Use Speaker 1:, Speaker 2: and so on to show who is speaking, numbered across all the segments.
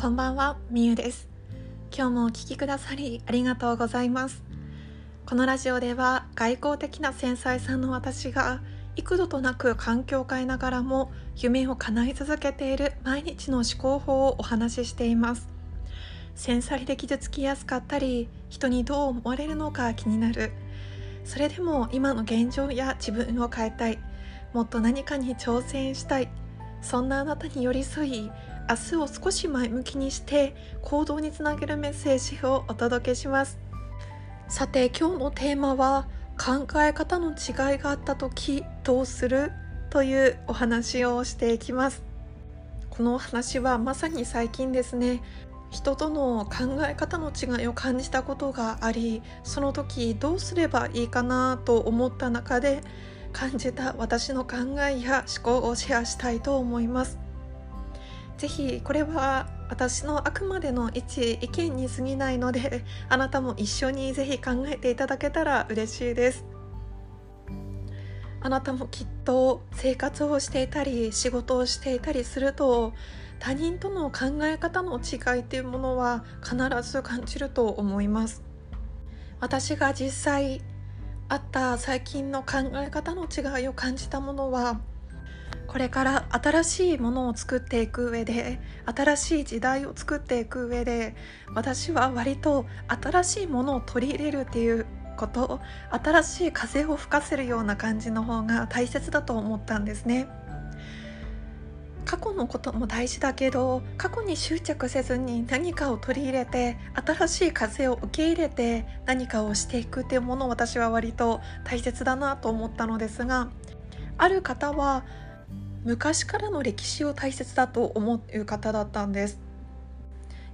Speaker 1: こんばんは、みゆです。今日もお聞きくださりありがとうございます。このラジオでは外交的な繊細さんの私が幾度となく環境を変えながらも夢を叶え続けている毎日の思考法をお話ししています。繊細で傷つきやすかったり人にどう思われるのか気になる。それでも今の現状や自分を変えたい。もっと何かに挑戦したい。そんなあなたに寄り添い明日を少し前向きにして行動につなげるメッセージをお届けします。さて今日のテーマは考え方の違いがあった時どうするというお話をしていきます。このお話はまさに最近ですね。人との考え方の違いを感じたことがありその時どうすればいいかなと思った中で感じた私の考えや思考をシェアしたいと思います。ぜひこれは私のあくまでの一意見に過ぎないのであなたも一緒にぜひ考えていただけたら嬉しいです。あなたもきっと生活をしていたり仕事をしていたりすると他人との考え方の違いっていうものは必ず感じると思います。私が実際あった最近の考え方の違いを感じたものはこれから新しいものを作っていく上で新しい時代を作っていく上で私は割と新しいものを取り入れるっていうこと新しい風を吹かせるような感じの方が大切だと思ったんですね。過去のことも大事だけど過去に執着せずに何かを取り入れて新しい風を受け入れて何かをしていくっていうものを私は割と大切だなと思ったのですがある方は昔からの歴史を大切だと思う方だったんです。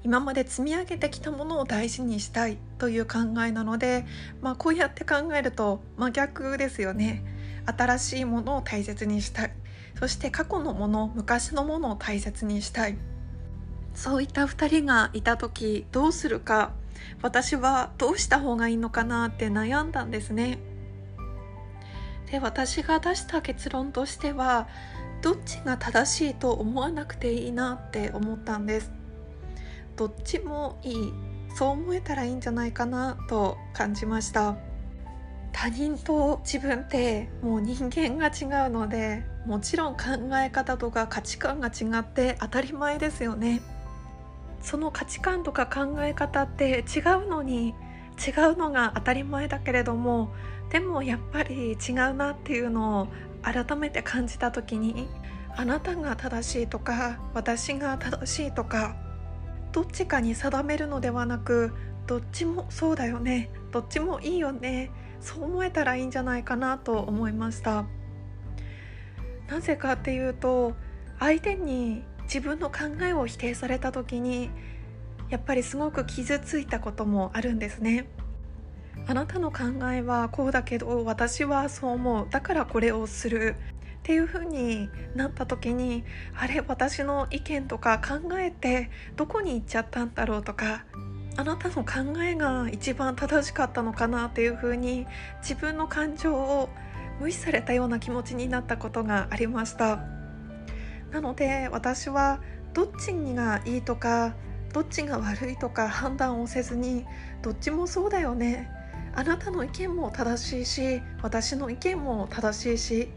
Speaker 1: 今まで積み上げてきたものを大事にしたいという考えなので、まあ、こうやって考えると真逆ですよね。新しいものを大切にしたい。そして過去のもの昔のものを大切にしたい。そういった2人がいた時どうするか。私はどうした方がいいのかなって悩んだんですね。で私が出した結論としてはどっちが正しいと思わなくていいなって思ったんです。どっちもいい。そう思えたらいいんじゃないかなと感じました。他人と自分ってもう人間が違うのでもちろん考え方とか価値観が違って当たり前ですよね。その価値観とか考え方って違うのに違うのが当たり前だけれどもでもやっぱり違うなっていうのを改めて感じた時にあなたが正しいとか私が正しいとかどっちかに定めるのではなくどっちもそうだよねどっちもいいよねそう思えたらいいんじゃないかなと思いました。なぜかっていうと相手に自分の考えを否定された時にやっぱりすごく傷ついたこともあるんですね。あなたの考えはこうだけど私はそう思う。だからこれをする。っていう風になった時にあれ私の意見とか考えてどこに行っちゃったんだろうとかあなたの考えが一番正しかったのかなっていう風に自分の感情を無視されたような気持ちになったことがありました。なので私はどっちがいいとかどっちが悪いとか判断をせずにどっちもそうだよね。あなたの意見も正しいし私の意見も正しいし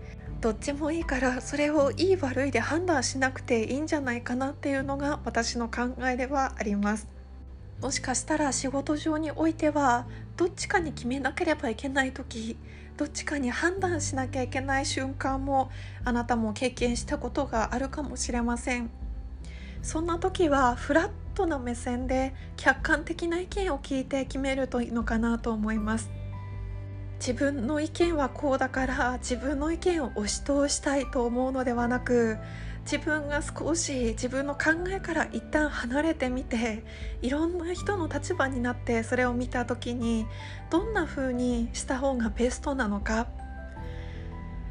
Speaker 1: どっちもいいからそれをいい悪いで判断しなくていいんじゃないかなっていうのが私の考えではあります。もしかしたら仕事上においてはどっちかに決めなければいけない時どっちかに判断しなきゃいけない瞬間もあなたも経験したことがあるかもしれません。そんな時はフラットな目線で客観的な意見を聞いて決めるといいのかなと思います。自分の意見はこうだから自分の意見を押し通したいと思うのではなく自分が少し自分の考えから一旦離れてみていろんな人の立場になってそれを見た時にどんな風にした方がベストなのか。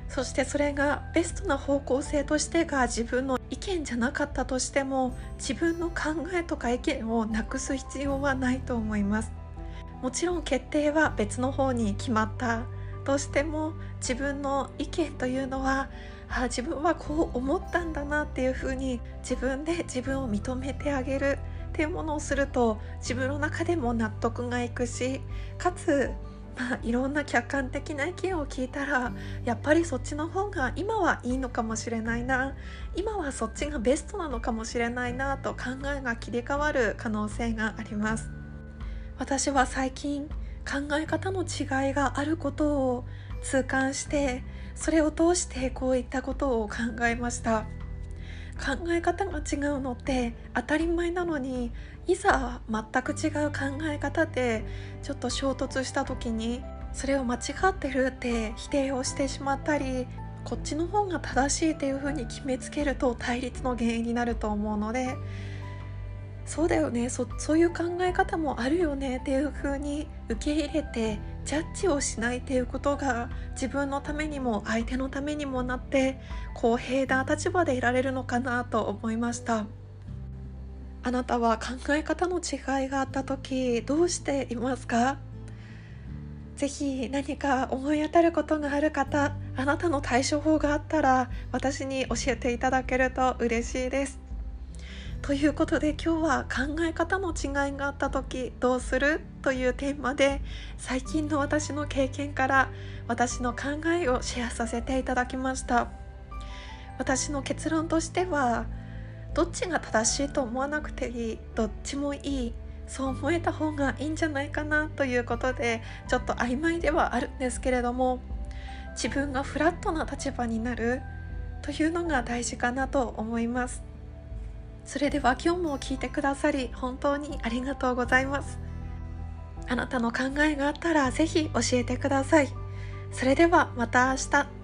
Speaker 1: そしてそれがベストな方向性としてが自分の意見じゃなかったとしても自分の考えとか意見をなくす必要はないと思います。もちろん決定は別の方に決まったとしても自分の意見というのはあ自分はこう思ったんだなっていうふうに自分で自分を認めてあげるっていうものをすると自分の中でも納得がいくしかつまあ、いろんな客観的な意見を聞いたらやっぱりそっちの方が今はいいのかもしれないな今はそっちがベストなのかもしれないなと考えが切り替わる可能性があります。私は最近考え方の違いがあることを痛感してそれを通してこういったことを考えました。考え方が違うのって当たり前なのにいざ全く違う考え方でちょっと衝突した時にそれを間違ってるって否定をしてしまったりこっちの方が正しいっていうふうに決めつけると対立の原因になると思うのでそうだよね。そそういう考え方もあるよねっていう風に受け入れてジャッジをしないっていうことが自分のためにも相手のためにもなって公平な立場でいられるのかなと思いました。あなたは考え方の違いがあった時どうしていますか？ぜひ何か思い当たることがある方あなたの対処法があったら私に教えていただけると嬉しいです。ということで今日は考え方の違いがあった時どうするというテーマで最近の私の経験から私の考えをシェアさせていただきました。私の結論としてはどっちが正しいと思わなくていいどっちもいいそう思えた方がいいんじゃないかなということでちょっと曖昧ではあるんですけれども自分がフラットな立場になるというのが大事かなと思います。それでは今日も聞いてくださり本当にありがとうございます。あなたの考えがあったらぜひ教えてください。それではまた明日。